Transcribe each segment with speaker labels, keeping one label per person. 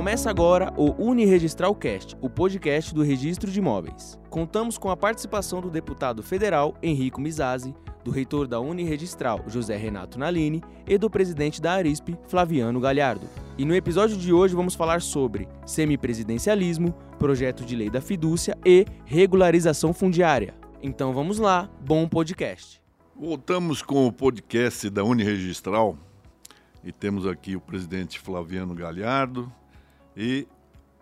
Speaker 1: Começa agora o Uniregistral Cast, o podcast do Registro de Imóveis. Contamos com a participação do deputado federal Henrico Mizazzi, do reitor da Uniregistral, José Renato Nalini, e do presidente da Arisp, Flaviano Galhardo. E no episódio de hoje vamos falar sobre semipresidencialismo, projeto de lei da fidúcia e regularização fundiária. Então vamos lá, bom podcast.
Speaker 2: Voltamos com o podcast da Uniregistral e temos aqui o presidente Flaviano Galhardo e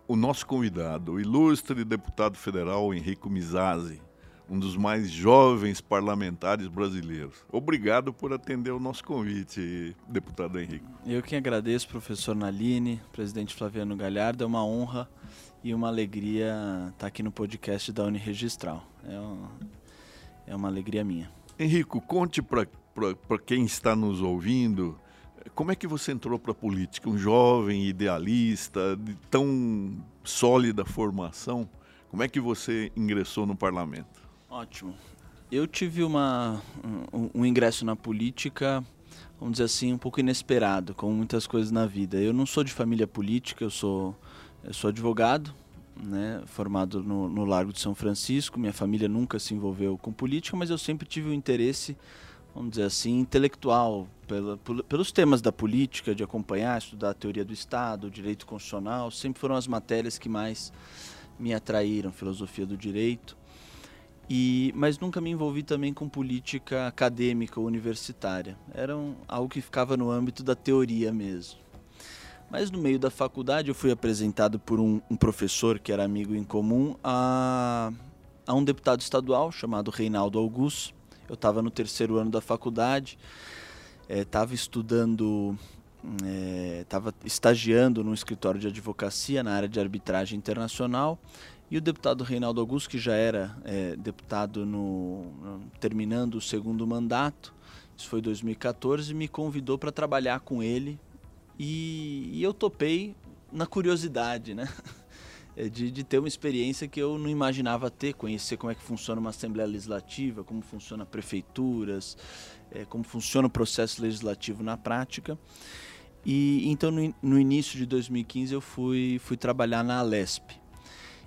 Speaker 2: o nosso convidado, o ilustre deputado federal Henrico Mizazzi, um dos mais jovens parlamentares brasileiros. Obrigado por atender o nosso convite, deputado Henrico.
Speaker 3: Eu que agradeço, professor Naline, presidente Flaviano Galhardo. É uma honra e uma alegria estar aqui no podcast da Uniregistral. É uma, é uma alegria minha.
Speaker 2: Henrico, conte para quem está nos ouvindo como é que você entrou para a política? Um jovem idealista, de tão sólida formação, como é que você ingressou no parlamento?
Speaker 3: Ótimo. Eu tive uma, um, um ingresso na política, vamos dizer assim, um pouco inesperado, como muitas coisas na vida. Eu não sou de família política, eu sou, eu sou advogado, né, formado no, no Largo de São Francisco. Minha família nunca se envolveu com política, mas eu sempre tive o um interesse vamos dizer assim, intelectual, pela, pelos temas da política, de acompanhar, estudar a teoria do Estado, direito constitucional, sempre foram as matérias que mais me atraíram, filosofia do direito. E, mas nunca me envolvi também com política acadêmica ou universitária. Era um, algo que ficava no âmbito da teoria mesmo. Mas no meio da faculdade eu fui apresentado por um, um professor que era amigo em comum a, a um deputado estadual chamado Reinaldo Augusto, eu estava no terceiro ano da faculdade, estava é, estudando, estava é, estagiando num escritório de advocacia na área de arbitragem internacional. E o deputado Reinaldo Augusto, que já era é, deputado no, terminando o segundo mandato, isso foi 2014, me convidou para trabalhar com ele e, e eu topei na curiosidade, né? É, de, de, ter uma experiência que eu não imaginava ter, conhecer como é que funciona uma Assembleia Legislativa, como funciona prefeituras, é, como funciona o processo legislativo na prática. E então no, no início de 2015 eu fui, fui trabalhar na Alesp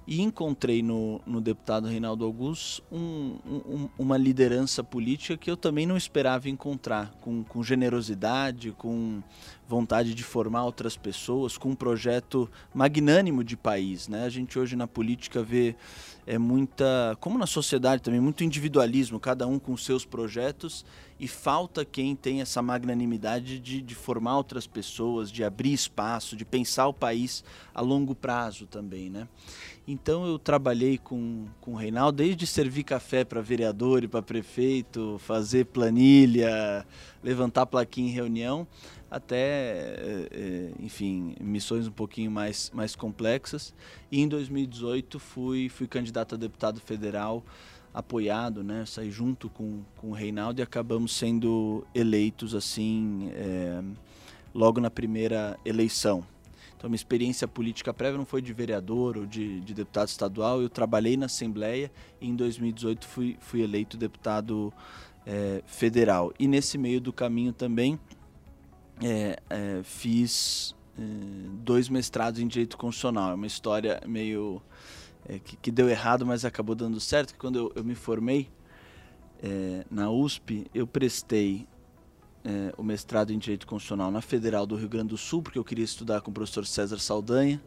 Speaker 3: e encontrei no, no deputado Reinaldo Augusto um, um, uma liderança política que eu também não esperava encontrar, com, com generosidade, com vontade de formar outras pessoas, com um projeto magnânimo de país. Né? A gente hoje na política vê é muita, como na sociedade também, muito individualismo, cada um com seus projetos e falta quem tem essa magnanimidade de, de formar outras pessoas, de abrir espaço, de pensar o país a longo prazo também, né? Então eu trabalhei com, com o Reinaldo desde servir café para vereador e para prefeito, fazer planilha, levantar plaquinha em reunião, até, é, é, enfim, missões um pouquinho mais, mais complexas. E em 2018 fui, fui candidato a deputado federal, apoiado, né, saí junto com, com o Reinaldo e acabamos sendo eleitos assim é, logo na primeira eleição. Então, minha experiência política prévia não foi de vereador ou de, de deputado estadual. Eu trabalhei na Assembleia e em 2018 fui, fui eleito deputado é, federal. E nesse meio do caminho também é, é, fiz dois mestrados em direito constitucional. É uma história meio que, que, deu errado, mas acabou dando certo. Que quando eu, eu me formei na USP, eu prestei é, o mestrado em direito constitucional na Federal do Rio Grande do Sul, porque eu queria estudar com o professor César Saldanha.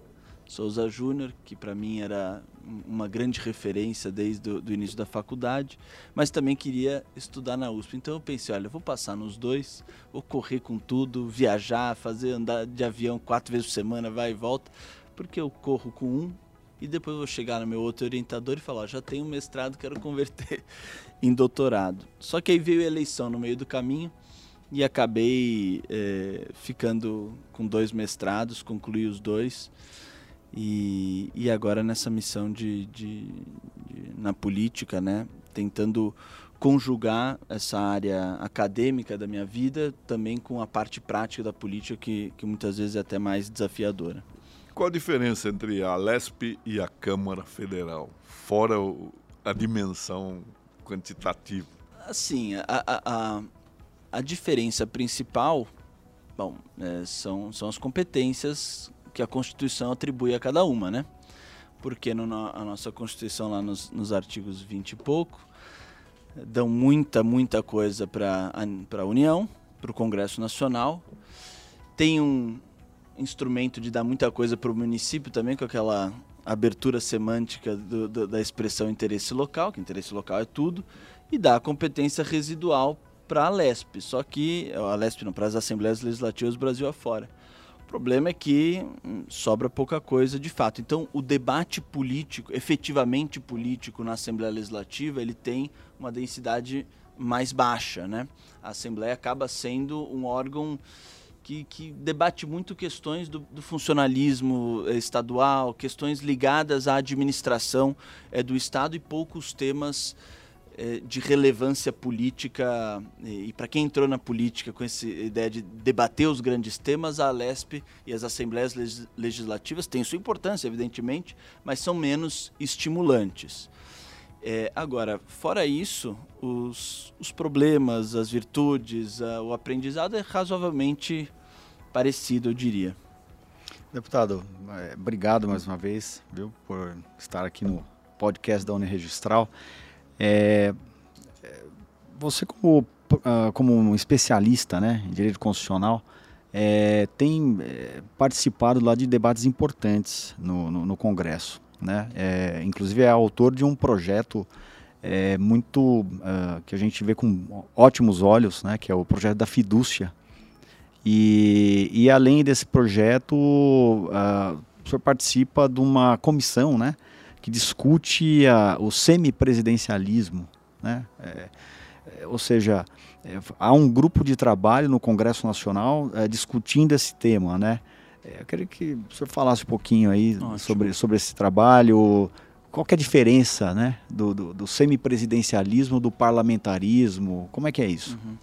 Speaker 3: Souza Júnior, que para mim era uma grande referência desde o início da faculdade, mas também queria estudar na USP. Então eu pensei, olha, eu vou passar nos dois, vou correr com tudo, viajar, fazer andar de avião quatro vezes por semana, vai e volta, porque eu corro com um e depois vou chegar no meu outro orientador e falar, já tenho mestrado, quero converter em doutorado. Só que aí veio a eleição no meio do caminho e acabei é, ficando com dois mestrados, concluí os dois. E, e agora nessa missão de, de, de, na política, né, tentando conjugar essa área acadêmica da minha vida também com a parte prática da política que, que muitas vezes é até mais desafiadora.
Speaker 2: Qual a diferença entre a LESP e a Câmara Federal, fora o, a dimensão quantitativa?
Speaker 3: Assim, a, a, a, a diferença principal bom, é, são, são as competências que a Constituição atribui a cada uma, né? Porque no, a nossa Constituição, lá nos, nos artigos 20 e pouco, dão muita, muita coisa para a União, para o Congresso Nacional. Tem um instrumento de dar muita coisa para o município também, com aquela abertura semântica do, do, da expressão interesse local, que interesse local é tudo, e dá a competência residual para a LESP, só que a LESP não, para as Assembleias Legislativas Brasil afora. O problema é que hum, sobra pouca coisa de fato. Então, o debate político, efetivamente político na Assembleia Legislativa, ele tem uma densidade mais baixa, né? A Assembleia acaba sendo um órgão que, que debate muito questões do, do, funcionalismo eh, estadual, questões ligadas à administração é, do Estado e poucos temas de relevância política. E, e para quem entrou na política com essa ideia de debater os grandes temas, a Alesp e as assembleias legislativas têm sua importância, evidentemente, mas são menos estimulantes. É, agora, fora isso, os, os problemas, as virtudes, a, o aprendizado é razoavelmente parecido, eu diria.
Speaker 4: Deputado, obrigado mais uma vez, viu, por estar aqui no podcast da Uniregistral. É, é, você como, ah, como um especialista né, em direito constitucional, é, tem é, participado lá de debates importantes no, no, no Congresso né? É, inclusive é autor de um projeto é, muito uh, que a gente vê com ótimos olhos, né? Que é o projeto da fidúcia. E, e além desse projeto, uh, o senhor participa de uma comissão, né? Que discute uh, o semipresidencialismo, né? É, é ou seja, é, há um grupo de trabalho no Congresso Nacional é, discutindo esse tema, né? É, eu queria que o senhor falasse um pouquinho aí sobre, sobre esse trabalho, qual é a diferença né, do, do, do semipresidencialismo, do parlamentarismo, como é que é isso? Uhum.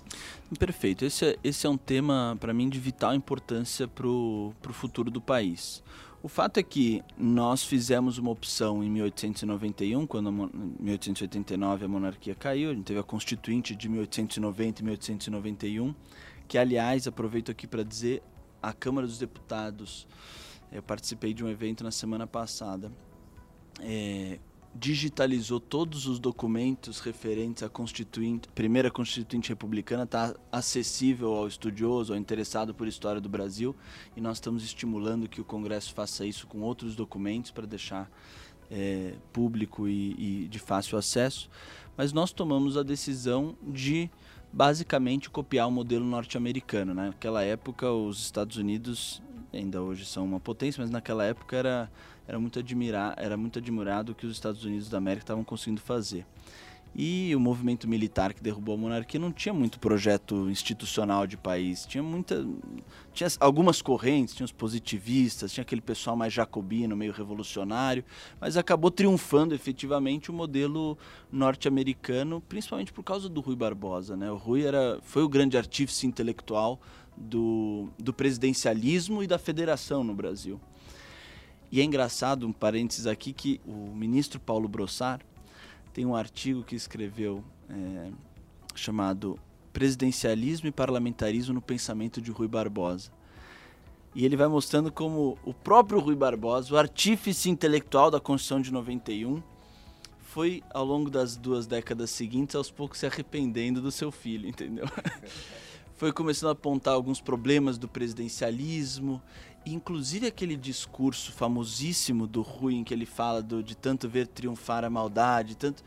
Speaker 3: Perfeito, esse é, esse é um tema para mim de vital importância para o futuro do país. O fato é que nós fizemos uma opção em 1891, quando em 1889 a monarquia caiu, a gente teve a Constituinte de 1890 e 1891, que aliás, aproveito aqui para dizer, a Câmara dos Deputados, eu participei de um evento na semana passada, é, digitalizou todos os documentos referentes à constituinte, primeira constituinte republicana, está acessível ao estudioso, ao interessado por história do Brasil, e nós estamos estimulando que o Congresso faça isso com outros documentos para deixar é, público e, e de fácil acesso. Mas nós tomamos a decisão de basicamente copiar o modelo norte-americano. Né? Naquela época, os Estados Unidos ainda hoje são uma potência, mas naquela época era, era, muito, admirar, era muito admirado o que os Estados Unidos da América estavam conseguindo fazer. E o movimento militar que derrubou a monarquia não tinha muito projeto institucional de país. Tinha muita. Tinha algumas correntes, tinha os positivistas, tinha aquele pessoal mais jacobino, meio revolucionário, mas acabou triunfando efetivamente o modelo norte-americano, principalmente por causa do Rui Barbosa. Né? O Rui era, foi o grande artífice intelectual do, do presidencialismo e da federação no Brasil. E é engraçado, um parênteses aqui, que o ministro Paulo Brossard tem um artigo que escreveu é, chamado Presidencialismo e Parlamentarismo no Pensamento de Rui Barbosa. E ele vai mostrando como o próprio Rui Barbosa, o artífice intelectual da Constituição de 91, foi ao longo das duas décadas seguintes aos poucos se arrependendo do seu filho, entendeu? foi começando a apontar alguns problemas do presidencialismo Inclusive aquele discurso famosíssimo do Rui em que ele fala do, de tanto ver triunfar a maldade, tanto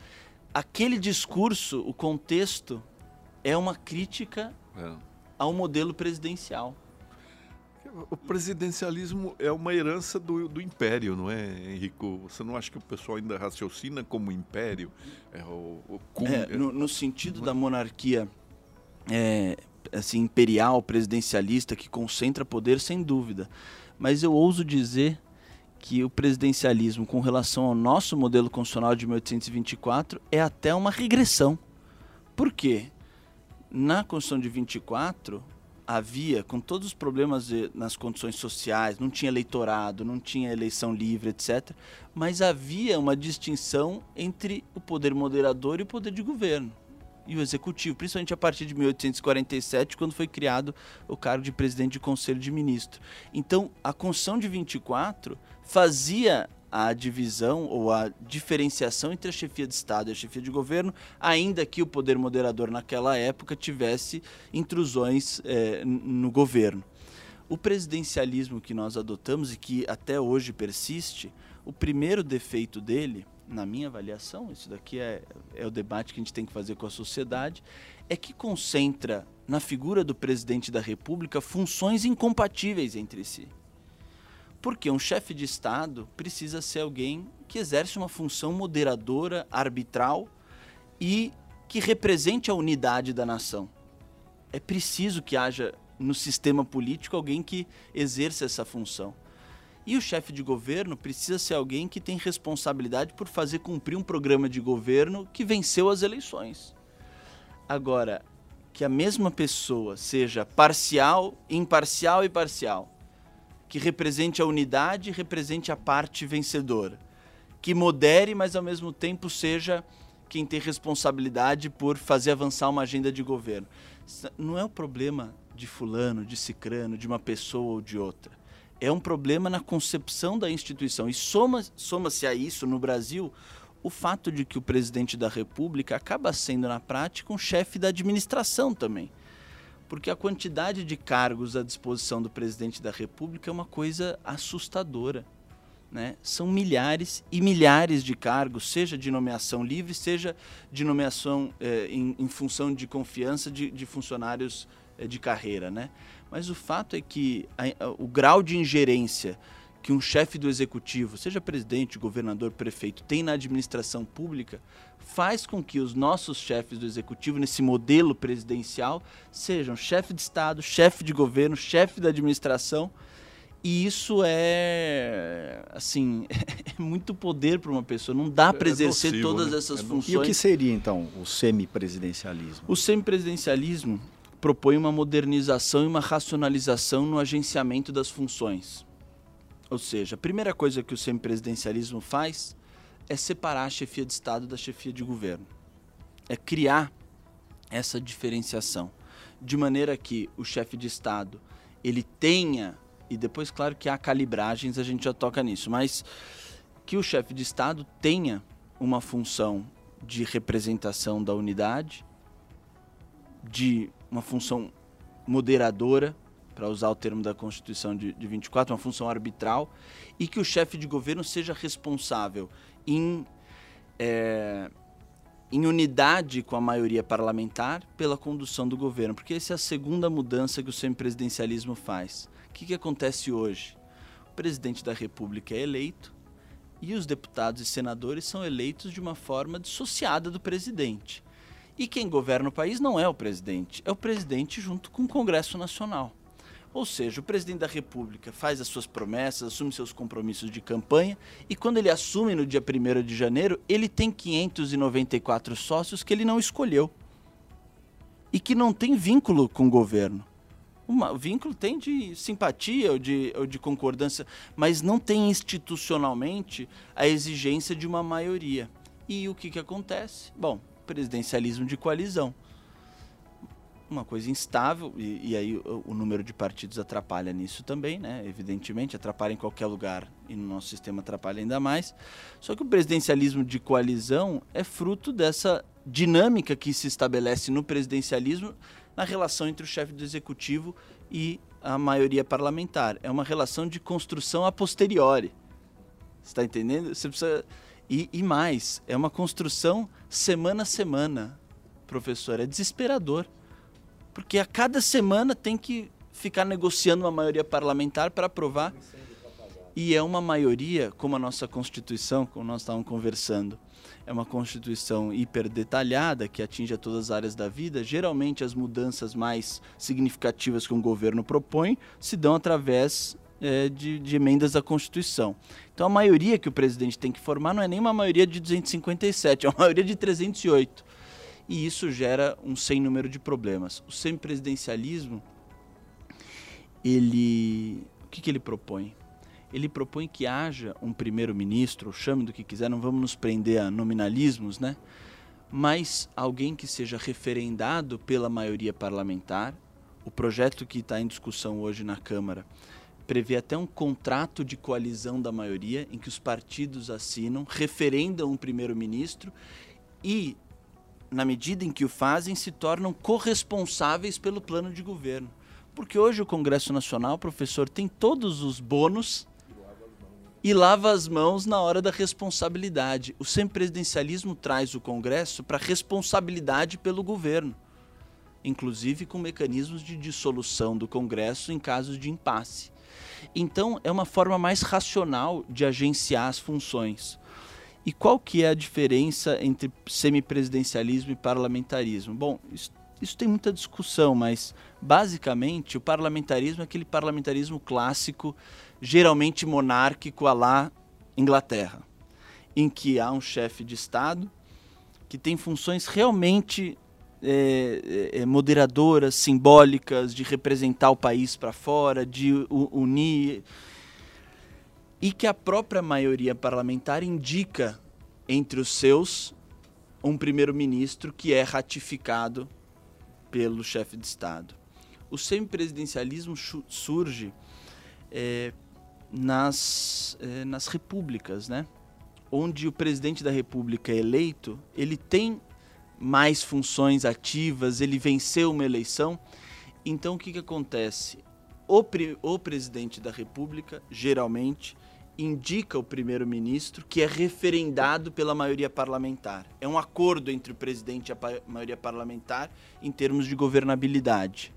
Speaker 3: aquele discurso, o contexto é uma crítica é. ao modelo presidencial.
Speaker 2: O presidencialismo é uma herança do, do, império, não é, Henrico? Você não acha que o pessoal ainda raciocina como império?
Speaker 3: É, o, o, é, no, no, sentido da monarquia é, assim imperial, presidencialista que concentra poder sem dúvida. Mas eu ouso dizer que o presidencialismo com relação ao nosso modelo constitucional de 1824 é até uma regressão. Por quê? Na Constituição de 24 havia, com todos os problemas de, nas condições sociais, não tinha eleitorado, não tinha eleição livre, etc. Mas havia uma distinção entre o poder moderador e o poder de governo. E o executivo, principalmente a partir de 1847, quando foi criado o cargo de presidente de conselho de ministro. Então, a Constituição de 24 fazia a divisão ou a diferenciação entre a chefia de Estado e a chefia de governo, ainda que o poder moderador naquela época tivesse intrusões eh, no governo. O presidencialismo que nós adotamos e que até hoje persiste, o primeiro defeito dele, na minha avaliação, isso daqui é, é o debate que a gente tem que fazer com a sociedade, é que concentra na figura do presidente da República funções incompatíveis entre si. Porque um chefe de Estado precisa ser alguém que exerce uma função moderadora, arbitral e que represente a unidade da nação. É preciso que haja no sistema político alguém que exerça essa função. E o chefe de governo precisa ser alguém que tem responsabilidade por fazer cumprir um programa de governo que venceu as eleições. Agora, que a mesma pessoa seja parcial, imparcial e parcial, que represente a unidade represente a parte vencedora, que modere, mas ao mesmo tempo seja quem tem responsabilidade por fazer avançar uma agenda de governo. Não é o problema de fulano, de cicrano, de uma pessoa ou de outra. É um problema na concepção da instituição. E soma-se soma a isso, no Brasil, o fato de que o presidente da República acaba sendo, na prática, um chefe da administração também. Porque a quantidade de cargos à disposição do presidente da República é uma coisa assustadora. Né? São milhares e milhares de cargos, seja de nomeação livre, seja de nomeação eh, em, em, função de confiança de, de funcionários eh, de carreira, né? Mas o fato é que a, a, o grau de ingerência que um chefe do executivo, seja presidente, governador, prefeito, tem na administração pública, faz com que os nossos chefes do executivo, nesse modelo presidencial, sejam chefe de Estado, chefe de governo, chefe da administração. E isso é, assim, é muito poder para uma pessoa. Não dá para é exercer nocivo, todas né? essas é funções.
Speaker 4: E o que seria, então, o semipresidencialismo?
Speaker 3: O semipresidencialismo propõe uma modernização e uma racionalização no agenciamento das funções. Ou seja, a primeira coisa que o semipresidencialismo faz é separar a chefia de Estado da chefia de governo. É criar essa diferenciação, de maneira que o chefe de Estado ele tenha e depois claro que há calibragens, a gente já toca nisso, mas que o chefe de Estado tenha uma função de representação da unidade, de uma função moderadora, para usar o termo da Constituição de, de 24, uma função arbitral, e que o chefe de governo seja responsável em, é, em unidade com a maioria parlamentar pela condução do governo. Porque essa é a segunda mudança que o semipresidencialismo faz. O que, que acontece hoje? O presidente da República é eleito e os deputados e senadores são eleitos de uma forma dissociada do presidente. E quem governa o país não é o presidente, é o presidente junto com o Congresso Nacional. Ou seja, o presidente da República faz as suas promessas, assume seus compromissos de campanha e quando ele assume no dia 1 de janeiro, ele tem 594 sócios que ele não escolheu e que não tem vínculo com o governo. o vínculo tem de simpatia ou de, ou de concordância, mas não tem institucionalmente a exigência de uma maioria. E o que, que acontece? Bom, presidencialismo de coalizão. Uma coisa instável, e, e aí o, o, número de partidos atrapalha nisso também, né? Evidentemente, atrapalha em qualquer lugar e no nosso sistema atrapalha ainda mais. Só que o presidencialismo de coalizão é fruto dessa dinâmica que se estabelece no presidencialismo na relação entre o chefe do executivo e a maioria parlamentar. É uma relação de construção a posteriori. Você está entendendo? Você precisa e, e mais, é uma construção semana a semana, professor. É desesperador. Porque a cada semana tem que ficar negociando uma maioria parlamentar para aprovar. E é uma maioria, como a nossa Constituição, como nós estávamos conversando, é uma Constituição hiper detalhada que atinge a todas as áreas da vida. Geralmente, as mudanças mais significativas que um governo propõe se dão através é, de, de, emendas à Constituição. Então a maioria que o presidente tem que formar não é nem uma maioria de 257, é uma maioria de 308. E isso gera um sem número de problemas. O semipresidencialismo, ele. O que, que ele propõe? Ele propõe que haja um primeiro-ministro, chame do que quiser, não vamos nos prender a nominalismos, né? mas alguém que seja referendado pela maioria parlamentar. O projeto que está em discussão hoje na Câmara prevê até um contrato de coalizão da maioria, em que os partidos assinam, referendam um primeiro-ministro e, na medida em que o fazem, se tornam corresponsáveis pelo plano de governo. Porque hoje o Congresso Nacional, professor, tem todos os bônus e lava as mãos na hora da responsabilidade. O semipresidencialismo traz o Congresso para responsabilidade pelo governo, inclusive com mecanismos de dissolução do Congresso em casos de impasse. Então, é uma forma mais racional de agenciar as funções. E qual que é a diferença entre semipresidencialismo e parlamentarismo? Bom, isso, isso tem muita discussão, mas basicamente o parlamentarismo é aquele parlamentarismo clássico, geralmente monárquico a lá Inglaterra, em que há um chefe de Estado que tem funções realmente é, é, moderadoras, simbólicas, de representar o país para fora, de unir. E que a própria maioria parlamentar indica entre os seus um primeiro-ministro que é ratificado pelo chefe de Estado. O semipresidencialismo surge é, nas, é, nas repúblicas, né? onde o presidente da república é eleito, ele tem mais funções ativas, ele venceu uma eleição. Então o que, que acontece? O, pre o presidente da República, geralmente, indica o primeiro-ministro, que é referendado pela maioria parlamentar. É um acordo entre o presidente e a maioria parlamentar em termos de governabilidade.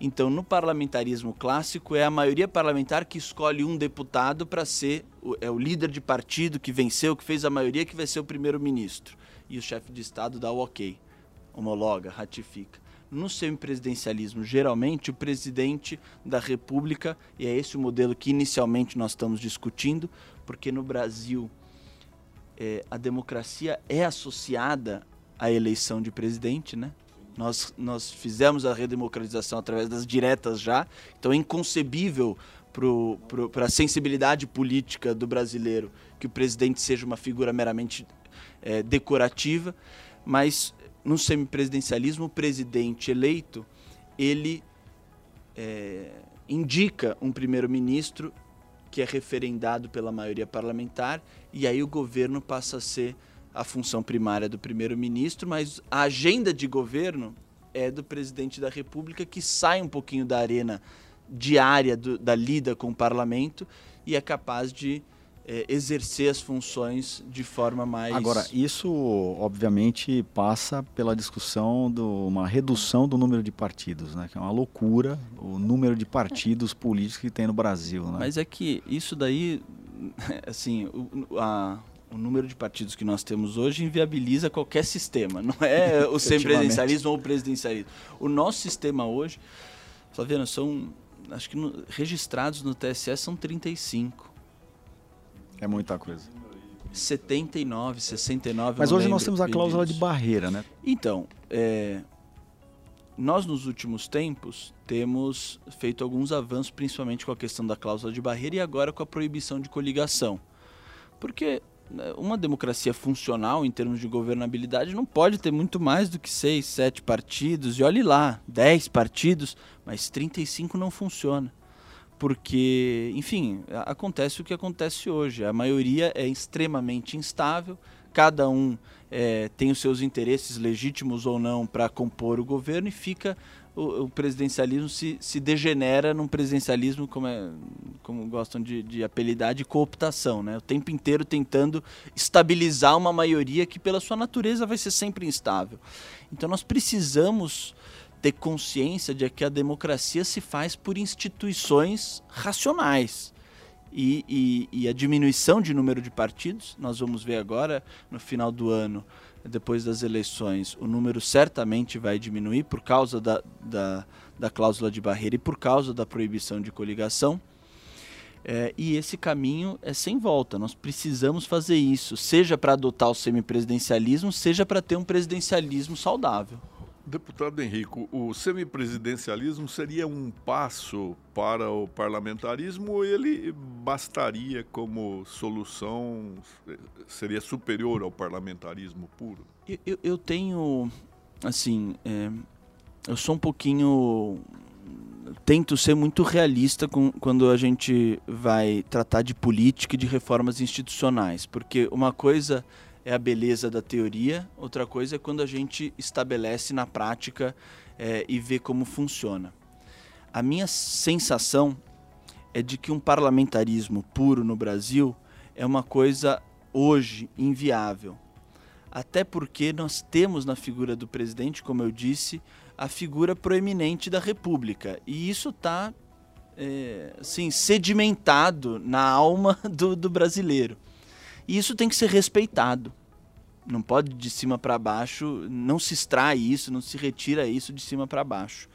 Speaker 3: Então, no parlamentarismo clássico, é a maioria parlamentar que escolhe um deputado para ser é o líder de partido que venceu, que fez a maioria, que vai ser o primeiro-ministro e o chefe de Estado dá o ok, homologa, ratifica. No semipresidencialismo, geralmente o presidente da República, e é esse o modelo que inicialmente nós estamos discutindo, porque no Brasil é, a democracia é associada à eleição de presidente, né? Nós, nós fizemos a redemocratização através das diretas já, então é inconcebível para a sensibilidade política do brasileiro que o presidente seja uma figura meramente é, decorativa, mas no semipresidencialismo, o presidente eleito ele é, indica um primeiro-ministro que é referendado pela maioria parlamentar e aí o governo passa a ser a função primária do primeiro-ministro, mas a agenda de governo é do presidente da República que sai um pouquinho da arena diária do, da lida com o parlamento e é capaz de é, exercer as funções de forma mais.
Speaker 4: Agora, isso obviamente passa pela discussão de uma redução do número de partidos, né? Que é uma loucura o número de partidos políticos que tem no Brasil. Né?
Speaker 3: Mas é que isso daí, assim, o, a, o número de partidos que nós temos hoje inviabiliza qualquer sistema. Não é o semipresidencialismo ou o presidencialismo. O nosso sistema hoje, Flaviano, são, acho que no, registrados no TSE são 35.
Speaker 4: É muita coisa.
Speaker 3: 79, 69.
Speaker 4: Mas hoje nós temos a cláusula de barreira, né?
Speaker 3: Então, é, nós nos últimos tempos temos feito alguns avanços, principalmente com a questão da cláusula de barreira e agora com a proibição de coligação. Porque né, uma democracia funcional em termos de governabilidade não pode ter muito mais do que seis, sete partidos, e olhe lá, dez partidos, mas 35 não funciona porque, enfim, acontece o que acontece hoje. A maioria é extremamente instável, cada um é, tem os seus interesses legítimos ou não para compor o governo e fica o, o, presidencialismo se, se degenera num presidencialismo como, é, como gostam de, de apelidar de cooptação, né? O tempo inteiro tentando estabilizar uma maioria que pela sua natureza vai ser sempre instável. Então nós precisamos ter consciência de que a democracia se faz por instituições racionais. E, e, e, a diminuição de número de partidos, nós vamos ver agora, no final do ano, depois das eleições, o número certamente vai diminuir por causa da, da, da cláusula de barreira e por causa da proibição de coligação. É, e esse caminho é sem volta. Nós precisamos fazer isso, seja para adotar o semipresidencialismo, seja para ter um presidencialismo saudável.
Speaker 2: Deputado Henrico, o semipresidencialismo seria um passo para o parlamentarismo ou ele bastaria como solução, seria superior ao parlamentarismo puro?
Speaker 3: Eu, eu, eu tenho, assim, é, eu sou um pouquinho tento ser muito realista com, quando a gente vai tratar de política e de reformas institucionais, porque uma coisa é a beleza da teoria, outra coisa é quando a gente estabelece na prática é, e vê como funciona. A minha sensação é de que um parlamentarismo puro no Brasil é uma coisa hoje inviável. Até porque nós temos na figura do presidente, como eu disse, a figura proeminente da República. E isso está é, assim, sedimentado na alma do, do brasileiro. E isso tem que ser respeitado. Não pode de cima para baixo, não se extrai isso, não se retira isso de cima para baixo.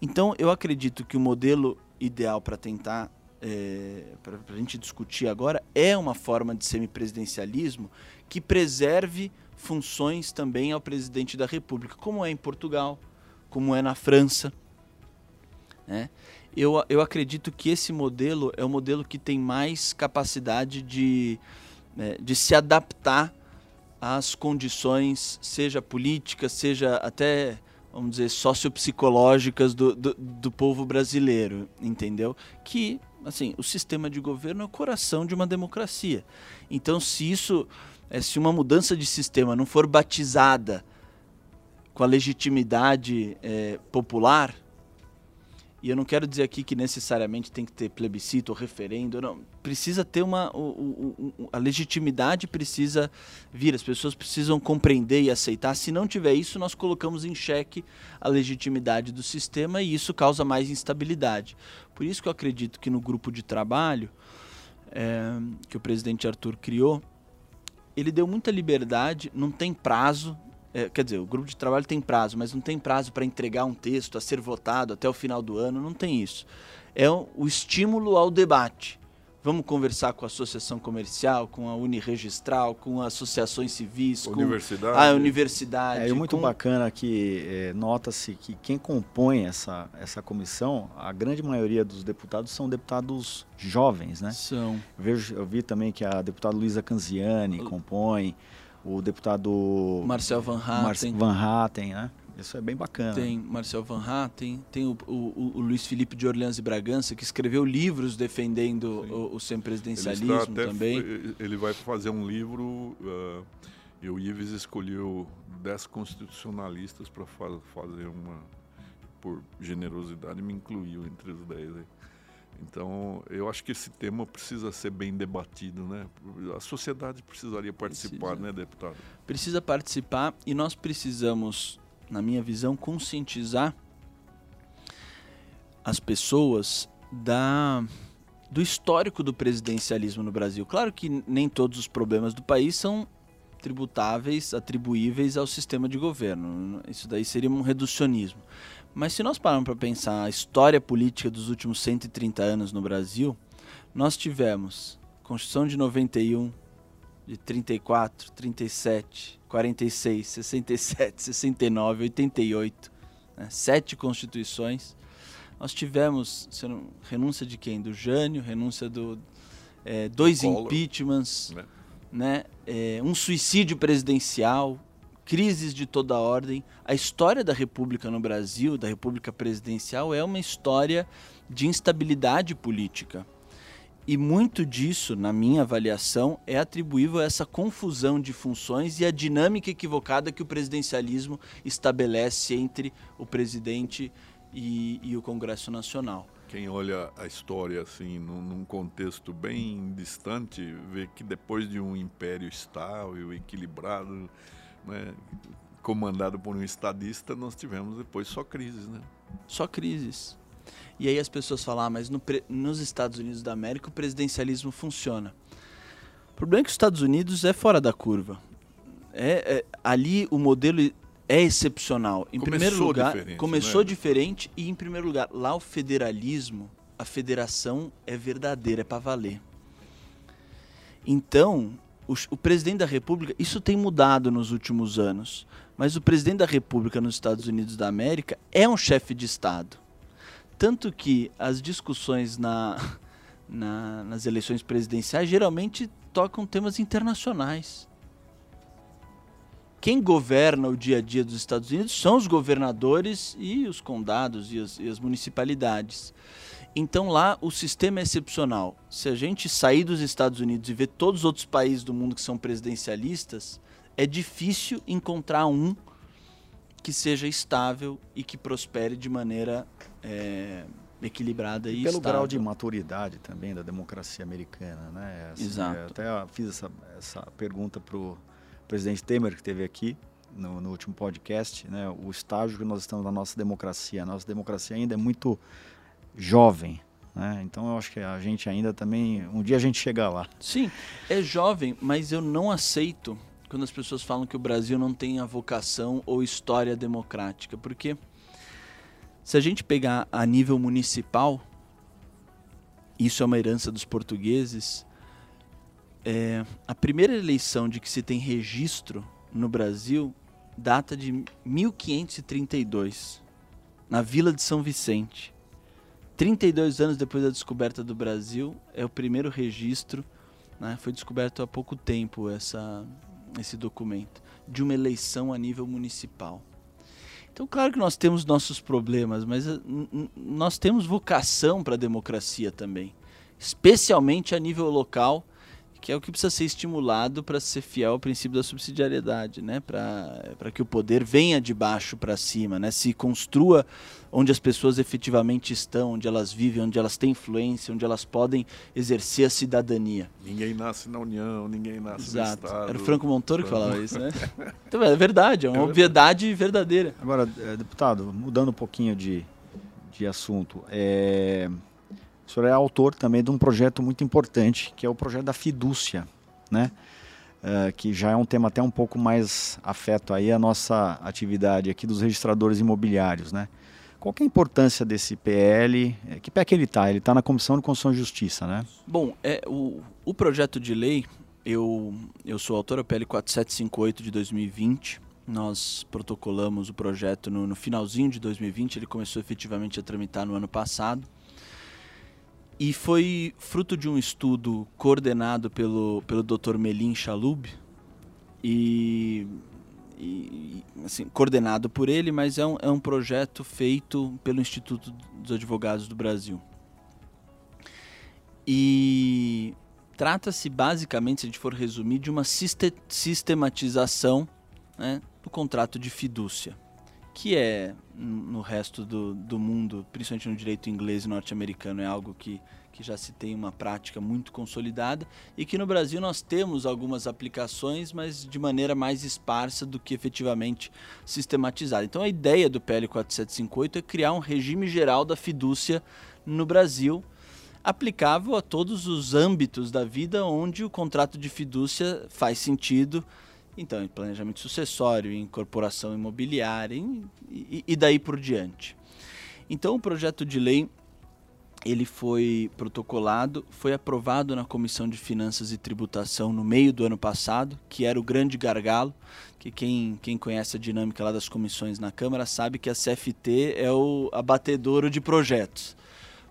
Speaker 3: Então, eu acredito que o modelo ideal para tentar, é, para a gente discutir agora, é uma forma de semipresidencialismo que preserve funções também ao presidente da República, como é em Portugal, como é na França. Né? Eu, eu acredito que esse modelo é o modelo que tem mais capacidade de, de se adaptar às condições, seja políticas, seja até, vamos dizer, sociopsicológicas do, do, do povo brasileiro, entendeu? Que, assim, o sistema de governo é o coração de uma democracia. Então, se isso, é, se uma mudança de sistema não for batizada com a legitimidade é, popular, e eu não quero dizer aqui que necessariamente tem que ter plebiscito ou referendo, não. Precisa ter uma. O, o, a legitimidade precisa vir, as pessoas precisam compreender e aceitar. Se não tiver isso, nós colocamos em xeque a legitimidade do sistema e isso causa mais instabilidade. Por isso que eu acredito que no grupo de trabalho é, que o presidente Arthur criou, ele deu muita liberdade, não tem prazo, é, quer dizer, o grupo de trabalho tem prazo, mas não tem prazo para entregar um texto a ser votado até o final do ano, não tem isso. É o, o estímulo ao debate. Vamos conversar com a associação comercial, com a Uniregistral, com associações civis,
Speaker 2: universidade.
Speaker 3: com a universidade.
Speaker 4: É, muito
Speaker 3: com...
Speaker 4: bacana que é, nota-se que quem compõe essa, essa comissão, a grande maioria dos deputados são deputados jovens, né?
Speaker 3: São. Eu,
Speaker 4: vejo, eu vi também que a deputada Luísa Canziani compõe o deputado
Speaker 3: Marcel Van Hatten.
Speaker 4: Van Hatten, né? Isso é bem bacana.
Speaker 3: Tem Marcel Van Hatten, tem o, o, o, Luiz Felipe de Orleans e Bragança, que escreveu livros defendendo o, o semipresidencialismo ele também.
Speaker 2: Ele vai fazer um livro, uh, e o Ives escolheu 10 constitucionalistas para fazer uma, por generosidade, me incluiu entre os 10 aí. Então, eu acho que esse tema precisa ser bem debatido, né? A sociedade precisaria participar, precisa. né, deputado?
Speaker 3: Precisa participar e nós precisamos, na minha visão, conscientizar as pessoas da do histórico do presidencialismo no Brasil. Claro que nem todos os problemas do país são tributáveis, atribuíveis ao sistema de governo. Isso daí seria um reducionismo. Mas se nós pararmos para pensar a história política dos últimos 130 anos no Brasil, nós tivemos Constituição de 91, de 34, 37, 46, 67, 69, 88, né? sete constituições. Nós tivemos não, renúncia de quem? Do Jânio, renúncia do. É, dois impeachments, né? Né? É, um suicídio presidencial, crises de toda ordem. A história da República no Brasil, da República Presidencial, é uma história de instabilidade política. E muito disso, na minha avaliação, é atribuível a essa confusão de funções e a dinâmica equivocada que o presidencialismo estabelece entre o presidente e, e o Congresso Nacional.
Speaker 2: Quem olha a história assim num, num, contexto bem distante vê que depois de um império estável, equilibrado, né, comandado por um estadista, nós tivemos depois só crises, né?
Speaker 3: Só crises. E aí as pessoas falam, ah, mas no, nos Estados Unidos da América o presidencialismo funciona. O problema é que os Estados Unidos é fora da curva. É, é ali o modelo é excepcional. Em começou primeiro lugar, diferente, começou né? diferente e em primeiro lugar, lá o federalismo, a federação é verdadeira, é para valer. Então, o, o presidente da República, isso tem mudado nos últimos anos, mas o presidente da República nos Estados Unidos da América é um chefe de Estado. Tanto que as discussões na, na, nas eleições presidenciais geralmente tocam temas internacionais. Quem governa o dia a dia dos Estados Unidos são os governadores e os condados e as, e as municipalidades. Então lá o sistema é excepcional. Se a gente sair dos Estados Unidos e ver todos os outros países do mundo que são presidencialistas, é difícil encontrar um que seja estável e que prospere de maneira é, equilibrada e,
Speaker 4: e pelo
Speaker 3: estável.
Speaker 4: grau de maturidade também da democracia americana, né?
Speaker 3: Assim, Exato.
Speaker 4: Até fiz essa, essa pergunta para o presidente Temer que esteve aqui no, no, último podcast, né? O estágio que nós estamos na nossa democracia, a nossa democracia ainda é muito jovem, né? Então eu acho que a gente ainda também um dia a gente chega lá.
Speaker 3: Sim, é jovem, mas eu não aceito quando as pessoas falam que o Brasil não tem a vocação ou história democrática, porque se a gente pegar a nível municipal, isso é uma herança dos portugueses. É, a primeira eleição de que se tem registro no Brasil data de 1532, na Vila de São Vicente. 32 anos depois da descoberta do Brasil, é o primeiro registro. Né, foi descoberto há pouco tempo essa, esse documento de uma eleição a nível municipal. Então, claro que nós temos nossos problemas, mas eh, nós temos vocação para a democracia também, especialmente a nível local, que é o que precisa ser estimulado para ser fiel ao princípio da subsidiariedade, né? para que o poder venha de baixo para cima, né? se construa onde as pessoas efetivamente estão, onde elas vivem, onde elas têm influência, onde elas podem exercer a cidadania.
Speaker 2: Ninguém nasce na União, ninguém nasce
Speaker 3: Exato.
Speaker 2: no Estado.
Speaker 3: Era o Franco Montoro que falava isso, né? Então é verdade, é uma é obviedade verdadeira.
Speaker 4: Agora, é, deputado, mudando um pouquinho de, de assunto, é... o senhor é autor também de um projeto muito importante, que é o projeto da fidúcia, né? Uh, que já é um tema até um pouco mais afeto aí a nossa atividade aqui dos registradores imobiliários, né? Qual é a importância desse PL? É, que pé que ele está? Ele está na Comissão de Constituição e Justiça, né?
Speaker 3: Bom, é, o, o projeto de lei, eu, eu sou autor, é o PL 4758 de 2020. Nós protocolamos o projeto no, no finalzinho de 2020, ele começou efetivamente a tramitar no ano passado. E foi fruto de um estudo coordenado pelo, pelo Dr. Melim Chalub. E e, assim, coordenado por ele, mas é um, é um projeto feito pelo Instituto dos Advogados do Brasil. E trata-se basicamente, se a gente for resumir, de uma sistematização né, do contrato de fidúcia, que é, no resto do, do mundo, principalmente no direito inglês e norte-americano, é algo que que já se tem uma prática muito consolidada e que no Brasil nós temos algumas aplicações, mas de maneira mais esparsa do que efetivamente sistematizada. Então a ideia do PL 4758 é criar um regime geral da fidúcia no Brasil, aplicável a todos os âmbitos da vida onde o contrato de fidúcia faz sentido. Então, em planejamento sucessório, em incorporação imobiliária em, e, e daí por diante. Então, o projeto de lei ele foi protocolado, foi aprovado na Comissão de Finanças e Tributação no meio do ano passado, que era o grande gargalo, que quem, quem conhece a dinâmica lá das comissões na Câmara sabe que a CFT é o abatedouro de projetos.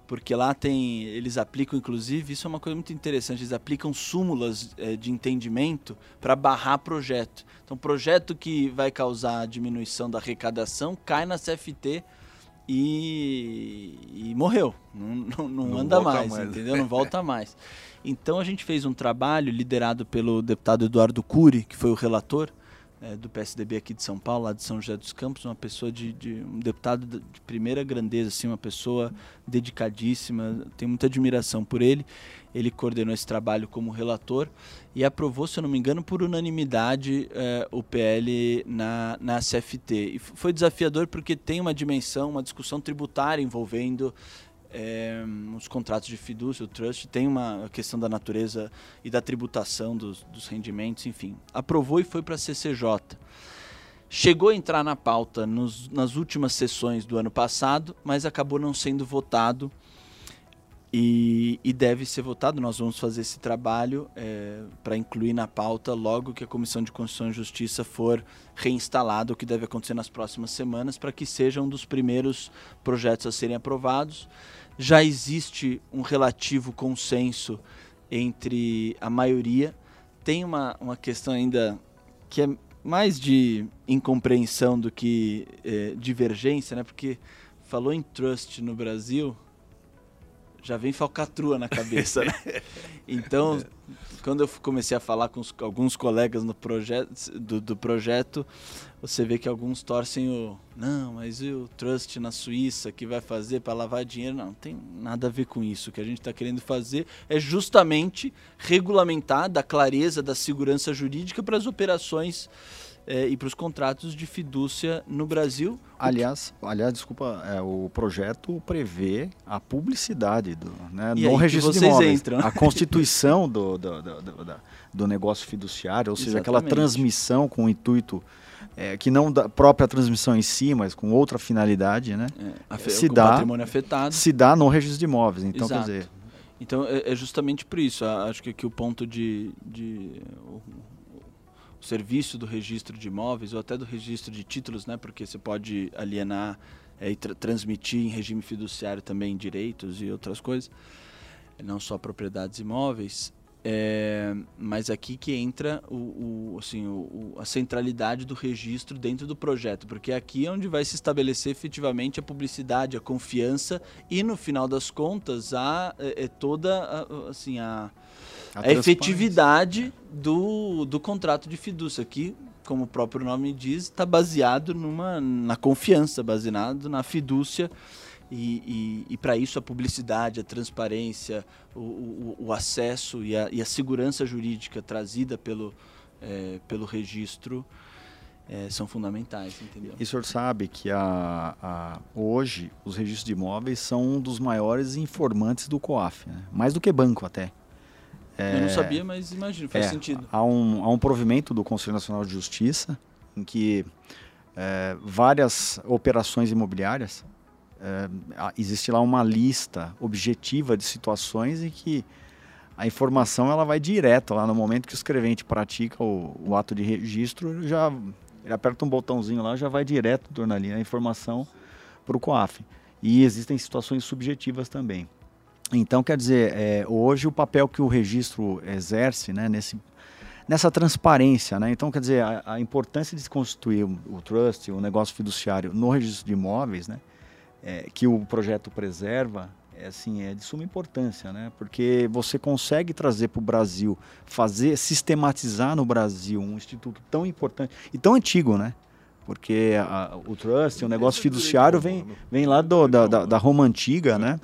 Speaker 3: Porque lá tem, eles aplicam, inclusive, isso é uma coisa muito interessante, eles aplicam súmulas é, de entendimento para barrar projeto. Então, projeto que vai causar diminuição da arrecadação cai na CFT e, e morreu. Não, não, não, não anda mais, mais, entendeu? Não volta mais. Então a gente fez um trabalho liderado pelo deputado Eduardo Cury, que foi o relator é, do PSDB aqui de São Paulo, lá de São José dos Campos, uma pessoa de, de um deputado de primeira grandeza, assim, uma pessoa dedicadíssima, tenho muita admiração por ele. Ele coordenou esse trabalho como relator e aprovou, se eu não me engano, por unanimidade é, o PL na, na CFT. E foi desafiador porque tem uma dimensão, uma discussão tributária envolvendo é, os contratos de fidúcia, o trust, tem uma questão da natureza e da tributação dos, dos rendimentos, enfim. Aprovou e foi para a CCJ. Chegou a entrar na pauta nos, nas últimas sessões do ano passado, mas acabou não sendo votado e, e, deve ser votado. Nós vamos fazer esse trabalho é, para incluir na pauta logo que a Comissão de Constituição e Justiça for reinstalada, o que deve acontecer nas próximas semanas, para que seja um dos primeiros projetos a serem aprovados. Já existe um relativo consenso entre a maioria. Tem uma, uma questão ainda que é mais de incompreensão do que é, divergência, né? porque falou em trust no Brasil já vem falcatrua na cabeça, né? Então, quando eu comecei a falar com os, alguns colegas no projeto, do, do, projeto, você vê que alguns torcem o. Não, mas e o trust na Suíça que vai fazer para lavar dinheiro? Não, não tem nada a ver com isso. O que a gente está querendo fazer é justamente regulamentar da clareza da segurança jurídica para as operações é, e para os contratos de fidúcia no Brasil.
Speaker 4: Aliás, aliás, desculpa, é, o projeto prevê a publicidade do, né,
Speaker 3: no registro de imóveis, entram.
Speaker 4: a constituição do, do, do, do, negócio fiduciário, ou seja, Exatamente. aquela transmissão com o intuito é, que não da própria transmissão em si, mas com outra finalidade, né?
Speaker 3: É, se dá patrimônio afetado.
Speaker 4: Se dá no registro de imóveis. Então,
Speaker 3: Exato.
Speaker 4: quer dizer.
Speaker 3: Então é, é justamente por isso. Acho que aqui o ponto de, de o serviço do registro de imóveis ou até do registro de títulos, né? Porque você pode alienar é, e tra transmitir em regime fiduciário também direitos e outras coisas, não só propriedades imóveis. É, mas aqui que entra o, o assim, o, a centralidade do registro dentro do projeto, porque aqui é onde vai se estabelecer efetivamente a publicidade, a confiança e no final das contas a, é, é toda a, assim a a, a efetividade do, do contrato de fidúcia, que, como o próprio nome diz, está baseado numa, na confiança, baseado na fidúcia. E, e, e para isso a publicidade, a transparência, o, o, o acesso e a, e a, segurança jurídica trazida pelo, é, pelo registro é, são fundamentais, entendeu?
Speaker 4: E o senhor sabe que a, a, hoje os registros de imóveis são um dos maiores informantes do COAF, né? mais do que banco até.
Speaker 3: É, Eu não sabia, mas imagino, faz é, sentido.
Speaker 4: Há um, há um provimento do Conselho Nacional de Justiça em que é, várias operações imobiliárias é, existe lá uma lista objetiva de situações em que a informação ela vai direto lá no momento que o escrevente pratica o, o ato de registro, já ele aperta um botãozinho lá, já vai direto do a informação para o COAF. E existem situações subjetivas também. Então, quer dizer, é, hoje o papel que o registro exerce né, nesse, nessa transparência, né? então, quer dizer, a, a importância de se constituir o, o, trust, o negócio fiduciário no registro de imóveis, né, é, que o projeto preserva, é, assim, é de suma importância, né? porque você consegue trazer para o Brasil, fazer, sistematizar no Brasil um instituto tão importante e tão antigo, né? porque a, o trust, o negócio fiduciário vem, vem lá do, da, da, da Roma Antiga, né?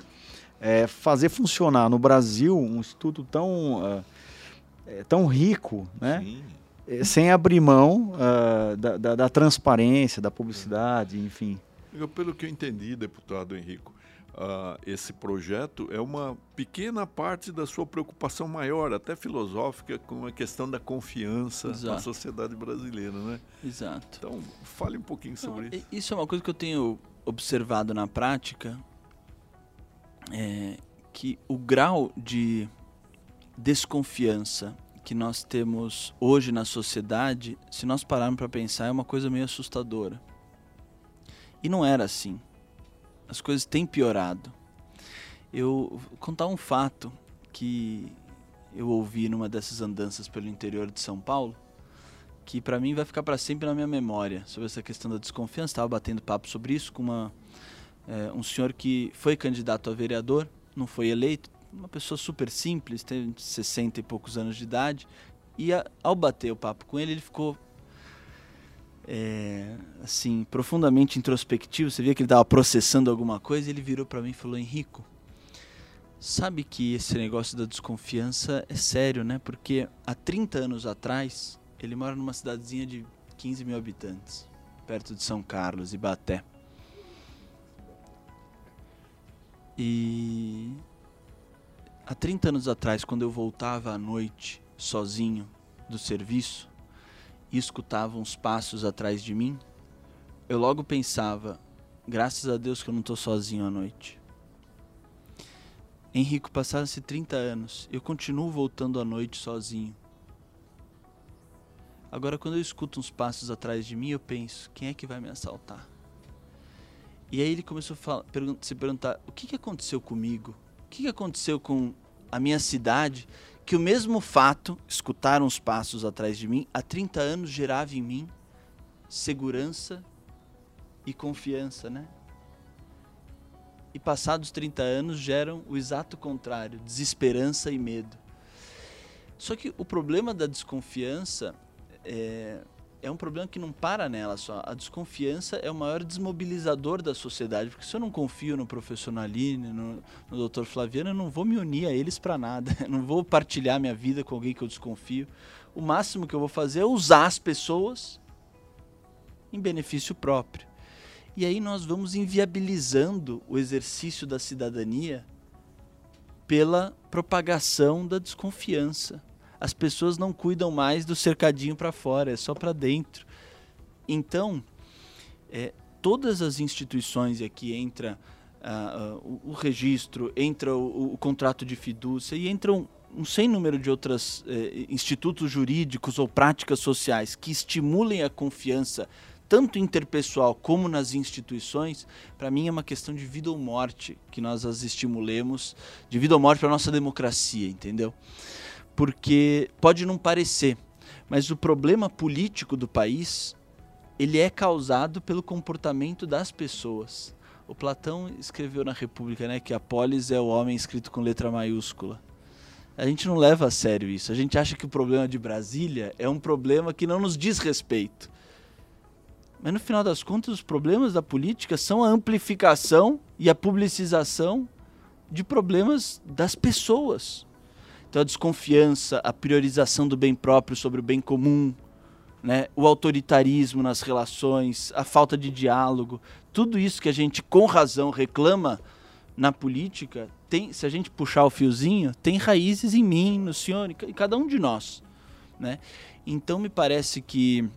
Speaker 4: É, fazer funcionar no Brasil um instituto tão, uh, tão rico, né? É, sem abrir mão uh, da, da, da, transparência, da publicidade, enfim.
Speaker 2: Eu, pelo que eu entendi, deputado Henrico, uh, esse projeto é uma pequena parte da sua preocupação maior, até filosófica, com a questão da confiança Exato. na sociedade brasileira, né?
Speaker 3: Exato.
Speaker 2: Então, fale um pouquinho sobre
Speaker 3: Não,
Speaker 2: isso.
Speaker 3: Isso é uma coisa que eu tenho observado na prática, é, que o grau de desconfiança que nós temos hoje na sociedade, se nós pararmos para pensar, é uma coisa meio assustadora. E não era assim. As coisas têm piorado. Eu vou contar um fato que eu ouvi numa dessas andanças pelo interior de São Paulo, que para mim vai ficar para sempre na minha memória, sobre essa questão da desconfiança. Estava batendo papo sobre isso com uma é, um senhor que foi candidato a vereador, não foi eleito, uma pessoa super simples, tem 60 e poucos anos de idade, e a, ao bater o papo com ele, ele ficou é, assim profundamente introspectivo. Você via que ele estava processando alguma coisa. E ele virou para mim e falou: Henrico, sabe que esse negócio da desconfiança é sério, né? Porque há 30 anos atrás ele mora numa cidadezinha de 15 mil habitantes, perto de São Carlos, Ibaté. E há 30 anos atrás, quando eu voltava à noite sozinho do serviço e escutava uns passos atrás de mim, eu logo pensava: graças a Deus que eu não estou sozinho à noite. Henrico, passaram-se 30 anos. Eu continuo voltando à noite sozinho. Agora, quando eu escuto uns passos atrás de mim, eu penso: quem é que vai me assaltar? E aí ele começou a falar, se perguntar: o que, que aconteceu comigo? O que, que aconteceu com a minha cidade? Que o mesmo fato, escutar uns passos atrás de mim, há 30 anos gerava em mim segurança e confiança, né? E passados 30 anos geram o exato contrário, desesperança e medo. Só que o problema da desconfiança é, é um problema que não para nela só. A desconfiança é o maior desmobilizador da sociedade, porque se eu não confio no professor Naline, no, no Dr. Flaviano, eu não vou me unir a eles para nada. Eu não vou partilhar minha vida com alguém que eu desconfio. O máximo que eu vou fazer é usar as pessoas em benefício próprio. E aí nós vamos inviabilizando o exercício da cidadania pela propagação da desconfiança. As pessoas não cuidam mais do cercadinho para fora, é só para dentro. Então, é, todas as instituições, aqui entra uh, o, o, registro, entra o, o, contrato de fidúcia e entram um sem número de outros uh, institutos jurídicos ou práticas sociais que estimulem a confiança tanto interpessoal como nas instituições, para mim é uma questão de vida ou morte que nós as estimulemos, de vida ou morte para a nossa democracia, entendeu? Porque pode não parecer, mas o problema político do país ele é causado pelo comportamento das pessoas. O Platão escreveu na República né, que a polis é o homem escrito com letra maiúscula. A gente não leva a sério isso. A gente acha que o problema de Brasília é um problema que não nos diz respeito. Mas no final das contas, os problemas da política são a amplificação e a publicização de problemas das pessoas. Então a desconfiança, a priorização do bem próprio sobre o bem comum, né? o autoritarismo nas relações, a falta de diálogo, tudo isso que a gente com razão reclama na política, tem, se a gente puxar o fiozinho, tem raízes em mim, no senhor, em cada um de nós, né? Então me parece que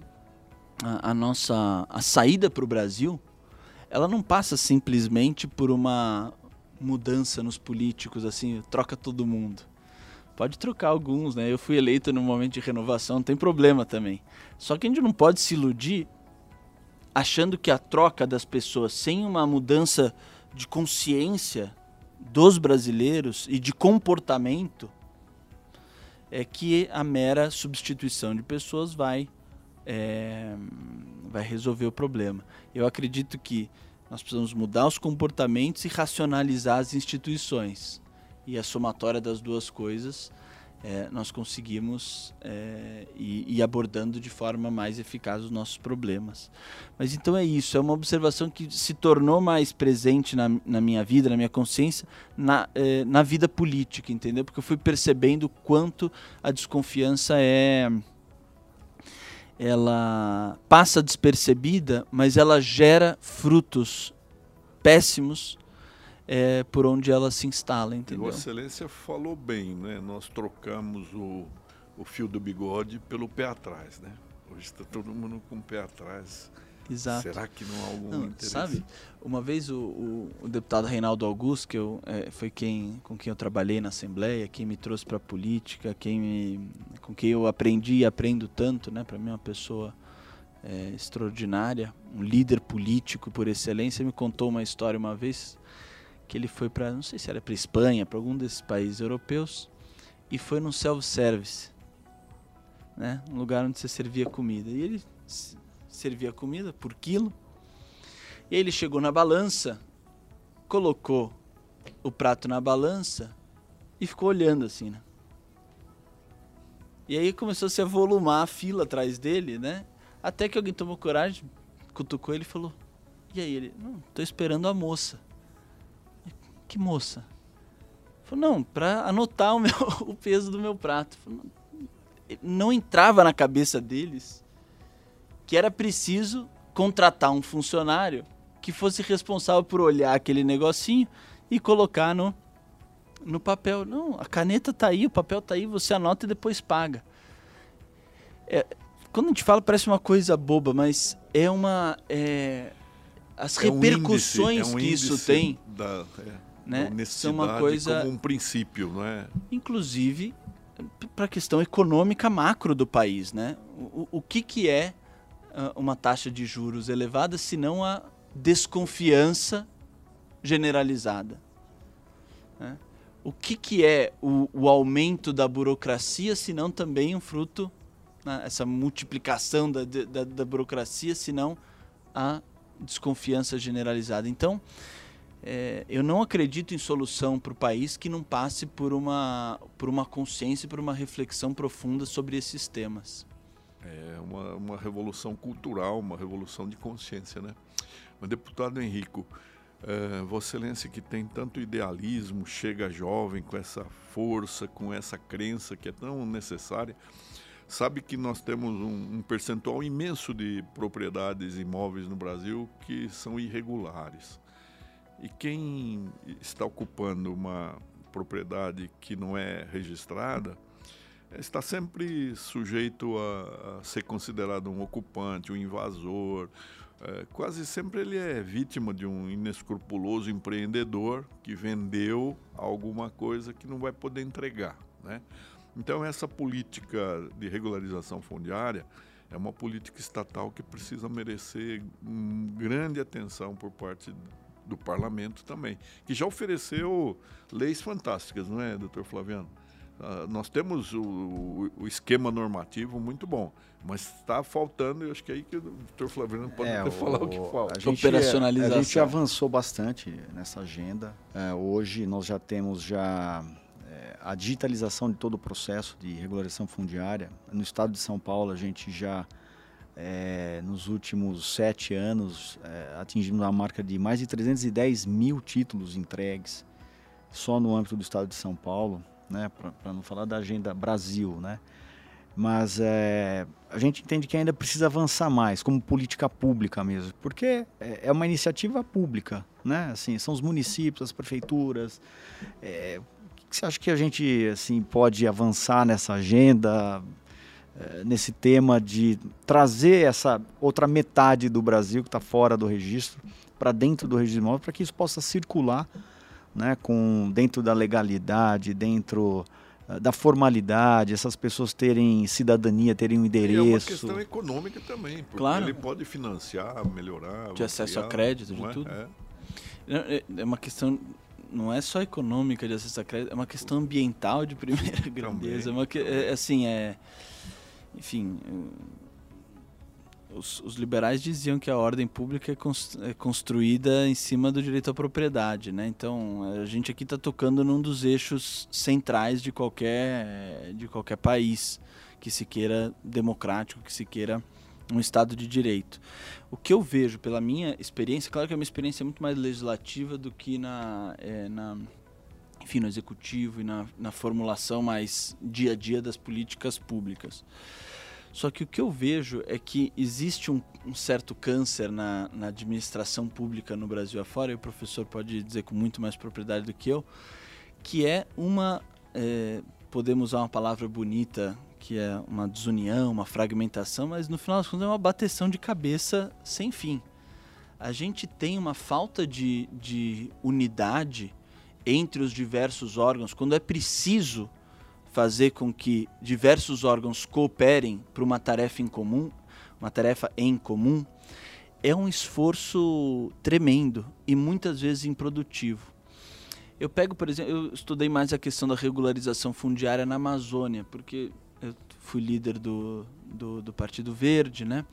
Speaker 3: a, a nossa a saída para o Brasil, ela não passa simplesmente por uma mudança nos políticos, assim, troca todo mundo. Pode trocar alguns, né? Eu fui eleito no momento de renovação, não tem problema também. Só que a gente não pode se iludir achando que a troca das pessoas sem uma mudança de consciência dos brasileiros e de comportamento é que a mera substituição de pessoas vai é, vai resolver o problema. Eu acredito que nós precisamos mudar os comportamentos e racionalizar as instituições. E a somatória das duas coisas é, nós conseguimos é, ir, ir, abordando de forma mais eficaz os nossos problemas. Mas então é isso, é uma observação que se tornou mais presente na, na minha vida, na minha consciência, na, é, na vida política, entendeu? Porque eu fui percebendo quanto a desconfiança é ela passa despercebida, mas ela gera frutos péssimos é, por onde ela se instala, entendeu?
Speaker 2: Vossa Excelência falou bem, né? Nós trocamos o, o fio do bigode pelo pé atrás, né? Hoje está todo mundo com o pé atrás.
Speaker 3: Exato.
Speaker 2: Será que não há algum não, interesse?
Speaker 3: Sabe, uma vez o, o, o deputado Reinaldo Augusto, que eu, é, foi quem, com quem eu trabalhei na Assembleia, quem me trouxe para a política, quem me, com quem eu aprendi e aprendo tanto, né? Para mim é uma pessoa é, extraordinária, um líder político por excelência, me contou uma história uma vez que ele foi para, não sei se era para Espanha, para algum desses países europeus, e foi num self-service, né? Um lugar onde você servia comida. E ele servia comida por quilo. E ele chegou na balança, colocou o prato na balança e ficou olhando assim, né? E aí começou a se avolumar a fila atrás dele, né? Até que alguém tomou coragem, cutucou ele e falou: E aí? Ele: Não, tô esperando a moça. Que moça? Falou: Não, para anotar o, meu, o peso do meu prato. Falou, não, não entrava na cabeça deles que era preciso contratar um funcionário que fosse responsável por olhar aquele negocinho e colocar no, no papel. Não, a caneta tá aí, o papel tá aí, você anota e depois paga. É, quando a gente fala parece uma coisa boba, mas é uma é, as é repercussões um índice, é que isso tem
Speaker 2: da, é.
Speaker 3: Né?
Speaker 2: São uma coisa como um princípio, não é?
Speaker 3: Inclusive para a questão econômica macro do país, né? O, o que que é uh, uma taxa de juros elevada se não a desconfiança generalizada? Né? O que que é o, o, aumento da burocracia se não também um fruto né? essa multiplicação da, da, da burocracia, se não a desconfiança generalizada? Então é, eu não acredito em solução para o país que não passe por uma, por uma consciência, por uma reflexão profunda sobre esses temas.
Speaker 2: É uma, uma revolução cultural, uma revolução de consciência, né? Mas, deputado Henrico, é, Vossa Excelência que tem tanto idealismo, chega jovem com essa força, com essa crença que é tão necessária, sabe que nós temos um, um percentual imenso de propriedades imóveis no Brasil que são irregulares. E quem está ocupando uma propriedade que não é registrada está sempre sujeito a, a ser considerado um ocupante, um invasor. É, quase sempre ele é vítima de um inescrupuloso empreendedor que vendeu alguma coisa que não vai poder entregar. Né? Então, essa política de regularização fundiária é uma política estatal que precisa merecer grande atenção por parte do parlamento também, que já ofereceu leis fantásticas, não é, doutor Flaviano? Uh, nós temos o, o, esquema normativo muito bom, mas está faltando, eu acho que é aí que o doutor Flaviano pode é, falar o que falta.
Speaker 4: A gente, operacionalização. A gente avançou bastante nessa agenda. É, hoje nós já temos já é, a digitalização de todo o processo de regularização fundiária. No estado de São Paulo, a gente já é, nos últimos sete anos, é, atingimos a marca de mais de 310 mil títulos entregues só no âmbito do estado de São Paulo, né, para não falar da agenda Brasil. Né? Mas é, a gente entende que ainda precisa avançar mais, como política pública mesmo, porque é, é uma iniciativa pública. Né? Assim, são os municípios, as prefeituras. É, o que você acha que a gente assim, pode avançar nessa agenda? Eh, nesse tema de trazer essa outra metade do Brasil que está fora do registro para dentro do registro imóvel para que isso possa circular né, com dentro da legalidade, dentro uh, da formalidade, essas pessoas terem cidadania, terem um endereço. E é uma
Speaker 2: questão econômica também, porque
Speaker 3: claro.
Speaker 2: ele pode financiar, melhorar.
Speaker 3: De acesso a crédito, de é? tudo. É. é. é uma questão não é só econômica de acesso a crédito, é uma questão ambiental de primeira grandeza. É uma, é, assim, é, enfim, os, os, liberais diziam que a ordem pública é, é construída em cima do direito à propriedade, né? Então a gente aqui está tocando num dos eixos centrais de qualquer de qualquer país que se queira democrático, que se queira um Estado de Direito. O que eu vejo pela minha experiência, claro que é uma experiência muito mais legislativa do que na, é, na enfim, no executivo e na, na formulação mais dia a dia das políticas públicas. Só que o que eu vejo é que existe um, um certo câncer na, na, administração pública no Brasil afora, e o professor pode dizer com muito mais propriedade do que eu, que é uma, é, podemos usar uma palavra bonita, que é uma desunião, uma fragmentação, mas no final das contas é uma bateção de cabeça sem fim. A gente tem uma falta de, de unidade entre os diversos órgãos, quando é preciso fazer com que diversos órgãos cooperem para uma tarefa em comum, uma tarefa em comum, é um esforço tremendo e muitas vezes improdutivo. Eu pego, por exemplo, eu estudei mais a questão da regularização fundiária na Amazônia, porque eu fui líder do, do, do Partido Verde, né?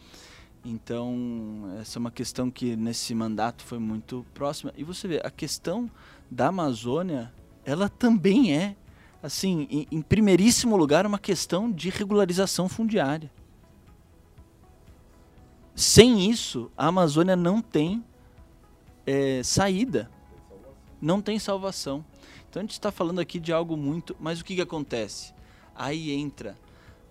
Speaker 3: Então, essa é uma questão que nesse mandato foi muito próxima. E você vê, a questão da Amazônia, ela também é, assim, em, em primeiríssimo lugar, uma questão de regularização fundiária. Sem isso, a Amazônia não tem é, saída, não tem salvação. Então a gente está falando aqui de algo muito. Mas o que, que acontece? Aí entra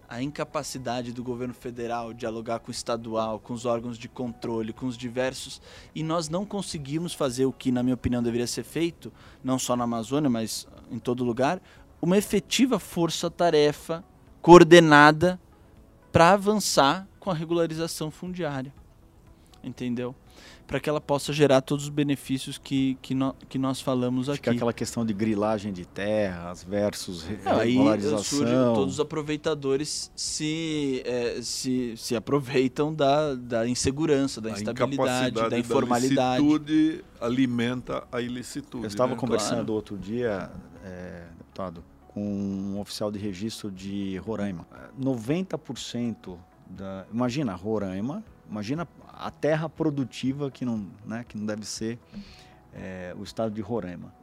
Speaker 3: a incapacidade do governo federal dialogar com o estadual, com os órgãos de controle, com os diversos, e nós não conseguimos fazer o que, na minha opinião, deveria ser feito, não só na Amazônia, mas em todo lugar, uma efetiva força-tarefa coordenada para avançar com a regularização fundiária. entendeu? para que ela possa gerar todos os benefícios que, que, no, que nós falamos aqui.
Speaker 4: Fica aquela questão de grilagem de terras versus regularização. Aí
Speaker 3: todos os aproveitadores se, é, se, se aproveitam da, da insegurança, da instabilidade, da informalidade. A
Speaker 2: ilicitude alimenta a ilicitude.
Speaker 4: Eu estava
Speaker 2: né?
Speaker 4: conversando claro. outro dia, é, deputado, com um oficial de registro de Roraima. 90% da... Imagina, Roraima, imagina a terra produtiva que não, né, que não deve ser é, o estado de Roraima.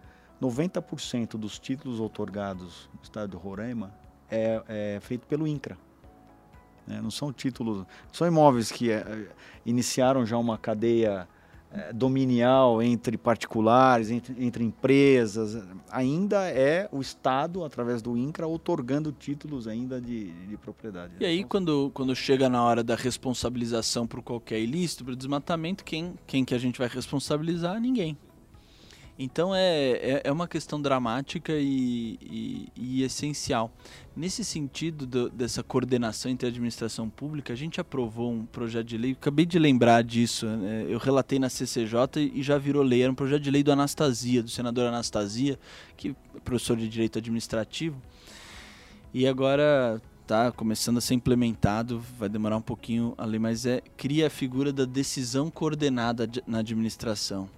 Speaker 4: 90% dos títulos otorgados no estado de Roraima é, é feito pelo INCRA. Né? Não são títulos, são imóveis que é, iniciaram já uma cadeia dominial entre particulares, entre, entre, empresas, ainda é o Estado, através do INCRA, otorgando títulos ainda de, de propriedade.
Speaker 3: E aí, quando, quando chega na hora da responsabilização por qualquer ilícito, por desmatamento, quem, quem que a gente vai responsabilizar? Ninguém. Então é, é, é, uma questão dramática e, e, e essencial. Nesse sentido do, dessa coordenação entre a administração pública, a gente aprovou um projeto de lei, acabei de lembrar disso, né? eu relatei na CCJ e já virou lei, era um projeto de lei do Anastasia, do senador Anastasia, que é professor de Direito Administrativo, e agora está começando a ser implementado, vai demorar um pouquinho a lei, mas é cria a figura da decisão coordenada na administração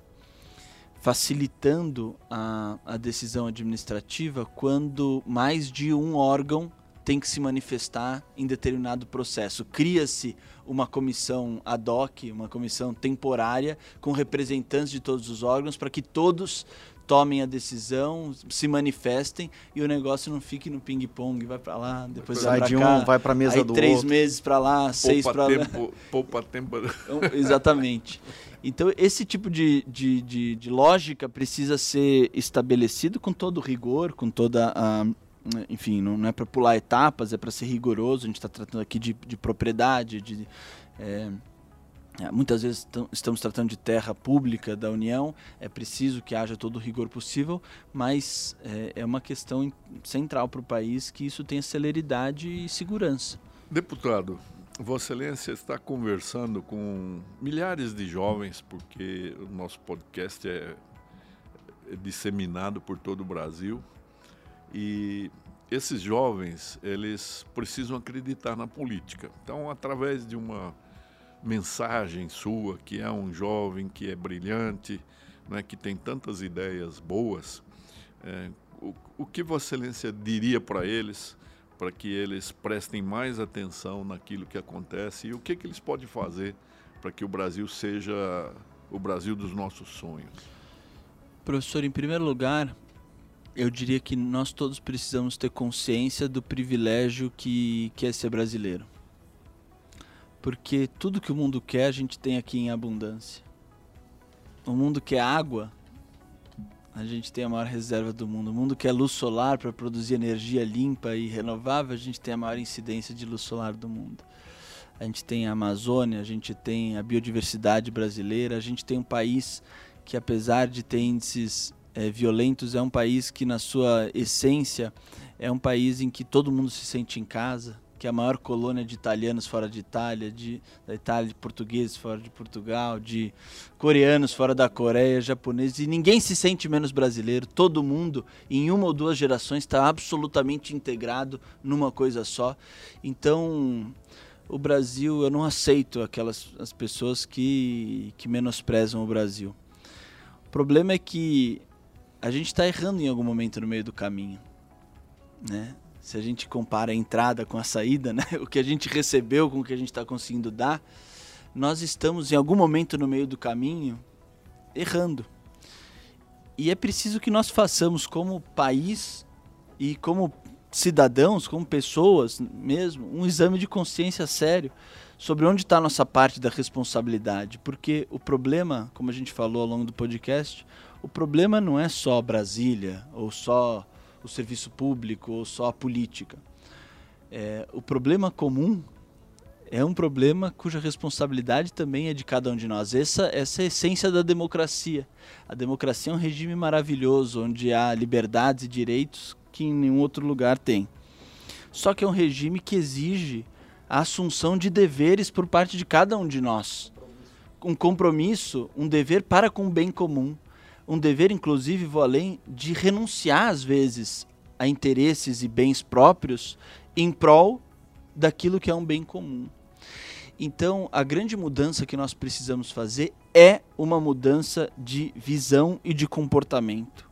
Speaker 3: facilitando a, a decisão administrativa quando mais de um órgão tem que se manifestar em determinado processo. Cria-se uma comissão ad hoc, uma comissão temporária, com representantes de todos os órgãos, para que todos tomem a decisão, se manifestem e o negócio não fique no ping-pong, vai para lá, depois
Speaker 4: Sai
Speaker 3: vai
Speaker 4: de
Speaker 3: cá,
Speaker 4: um, vai para a mesa
Speaker 3: aí
Speaker 4: do
Speaker 3: três
Speaker 4: outro.
Speaker 3: meses para lá, seis para lá.
Speaker 2: Poupa tempo.
Speaker 3: Então, exatamente. Então, esse tipo de, de, de, de, lógica precisa ser estabelecido com todo rigor, com toda a. Enfim, não, é para pular etapas, é para ser rigoroso. A gente está tratando aqui de, de propriedade, de. É, é muitas vezes estamos tratando de terra pública da União, é preciso que haja todo o rigor possível, mas é, é uma questão central para o país que isso tenha celeridade e segurança.
Speaker 2: Deputado, Vossa Excelência está conversando com milhares de jovens, porque o nosso podcast é, é disseminado por todo o Brasil. E esses jovens, eles precisam acreditar na política. Então, através de uma mensagem sua, que é um jovem que é brilhante, né, que tem tantas ideias boas, é, o, o que Vossa Excelência diria para eles para que eles prestem mais atenção naquilo que acontece e o que, que eles podem fazer para que o Brasil seja o Brasil dos nossos sonhos?
Speaker 3: Professor, em primeiro lugar, eu diria que nós todos precisamos ter consciência do privilégio que, que é ser brasileiro. Porque tudo que o mundo quer, a gente tem aqui em abundância. O mundo quer água, a gente tem a maior reserva do mundo. O mundo quer luz solar para produzir energia limpa e renovável, a gente tem a maior incidência de luz solar do mundo. A gente tem a Amazônia, a gente tem a biodiversidade brasileira, a gente tem um país que, apesar de ter índices é, violentos, é um país que, na sua essência, é um país em que todo mundo se sente em casa que é a maior colônia de italianos fora de Itália, de, da Itália, de portugueses fora de Portugal, de coreanos fora da Coreia, japoneses, e ninguém se sente menos brasileiro. Todo mundo, em uma ou duas gerações, está absolutamente integrado numa coisa só. Então, o Brasil, eu não aceito aquelas as pessoas que, que menosprezam o Brasil. O problema é que a gente está errando em algum momento no meio do caminho. Né? Se a gente compara a entrada com a saída, né? o que a gente recebeu com o que a gente está conseguindo dar, nós estamos em algum momento no meio do caminho errando. E é preciso que nós façamos como país e como cidadãos, como pessoas mesmo, um exame de consciência sério sobre onde está a nossa parte da responsabilidade. Porque o problema, como a gente falou ao longo do podcast, o problema não é só Brasília ou só o serviço público ou só a política. É, o problema comum é um problema cuja responsabilidade também é de cada um de nós. Essa, essa é a essência da democracia. A democracia é um regime maravilhoso, onde há liberdades e direitos que em nenhum outro lugar tem. Só que é um regime que exige a assunção de deveres por parte de cada um de nós. um compromisso, um dever para com o bem comum. Um dever, inclusive, vou além, de renunciar, às vezes, a interesses e bens próprios em prol daquilo que é um bem comum. Então, a grande mudança que nós precisamos fazer é uma mudança de visão e de comportamento.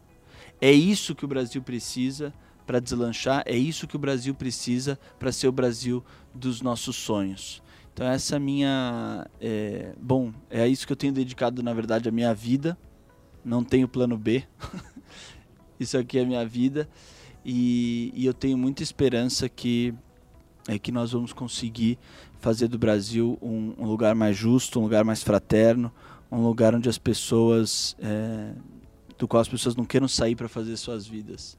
Speaker 3: É isso que o Brasil precisa para deslanchar, é isso que o Brasil precisa para ser o Brasil dos nossos sonhos. Então essa minha, é, bom, é a isso que eu tenho dedicado na verdade a minha vida. Não tenho plano B. isso aqui é a minha vida e, e eu tenho muita esperança que é que nós vamos conseguir fazer do Brasil um, um, lugar mais justo, um lugar mais fraterno, um lugar onde as pessoas, é, do qual as pessoas não queiram sair para fazer suas vidas,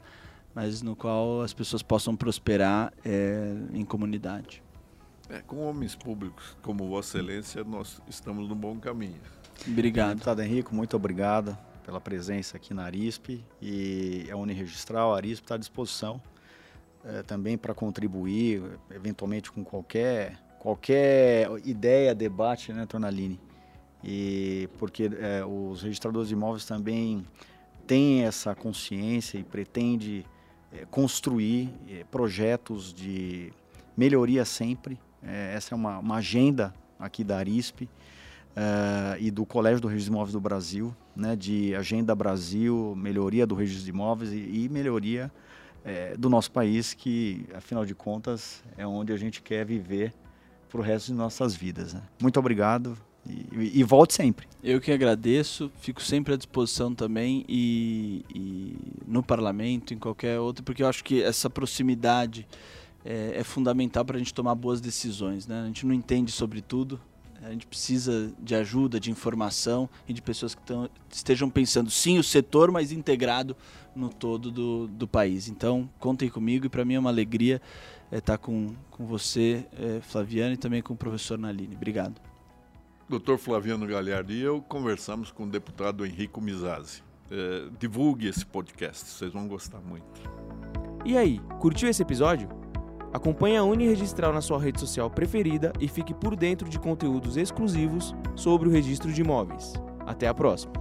Speaker 3: mas no qual as pessoas possam prosperar é, em comunidade.
Speaker 2: É, com homens públicos como Vossa Excelência, nós estamos no bom caminho.
Speaker 3: Obrigado.
Speaker 4: Deputado Henrico, muito obrigado pela presença aqui na Arisp e a Uniregistral, a Arisp está à disposição é, também para contribuir, eventualmente com qualquer, qualquer ideia, debate, né, Tornaline? E porque é, os registradores de imóveis também têm essa consciência e pretende é, construir é, projetos de melhoria sempre é, essa é uma, uma, agenda aqui da Arisp uh, e do Colégio do Registro de Imóveis do Brasil, né, de Agenda Brasil, melhoria do registro de imóveis e, e melhoria é, do nosso país, que, afinal de contas, é onde a gente quer viver para o resto de nossas vidas. Né? Muito obrigado e, e, volte sempre.
Speaker 3: Eu que agradeço, fico sempre à disposição também e, e no parlamento, em qualquer outro, porque eu acho que essa proximidade é, é fundamental para a gente tomar boas decisões. Né? A gente não entende sobre tudo, a gente precisa de ajuda, de informação e de pessoas que tão, estejam pensando, sim, o setor, mas integrado no todo do, do país. Então, contem comigo e para mim é uma alegria estar é, tá com, com você, é, Flaviano, e também com o professor Naline. Obrigado.
Speaker 2: Doutor Flaviano Galhardo e eu conversamos com o deputado Henrico Mizazzi. É, divulgue esse podcast, vocês vão gostar muito.
Speaker 1: E aí, curtiu esse episódio? Acompanhe a Uniregistral na sua rede social preferida e fique por dentro de conteúdos exclusivos sobre o registro de imóveis. Até a próxima!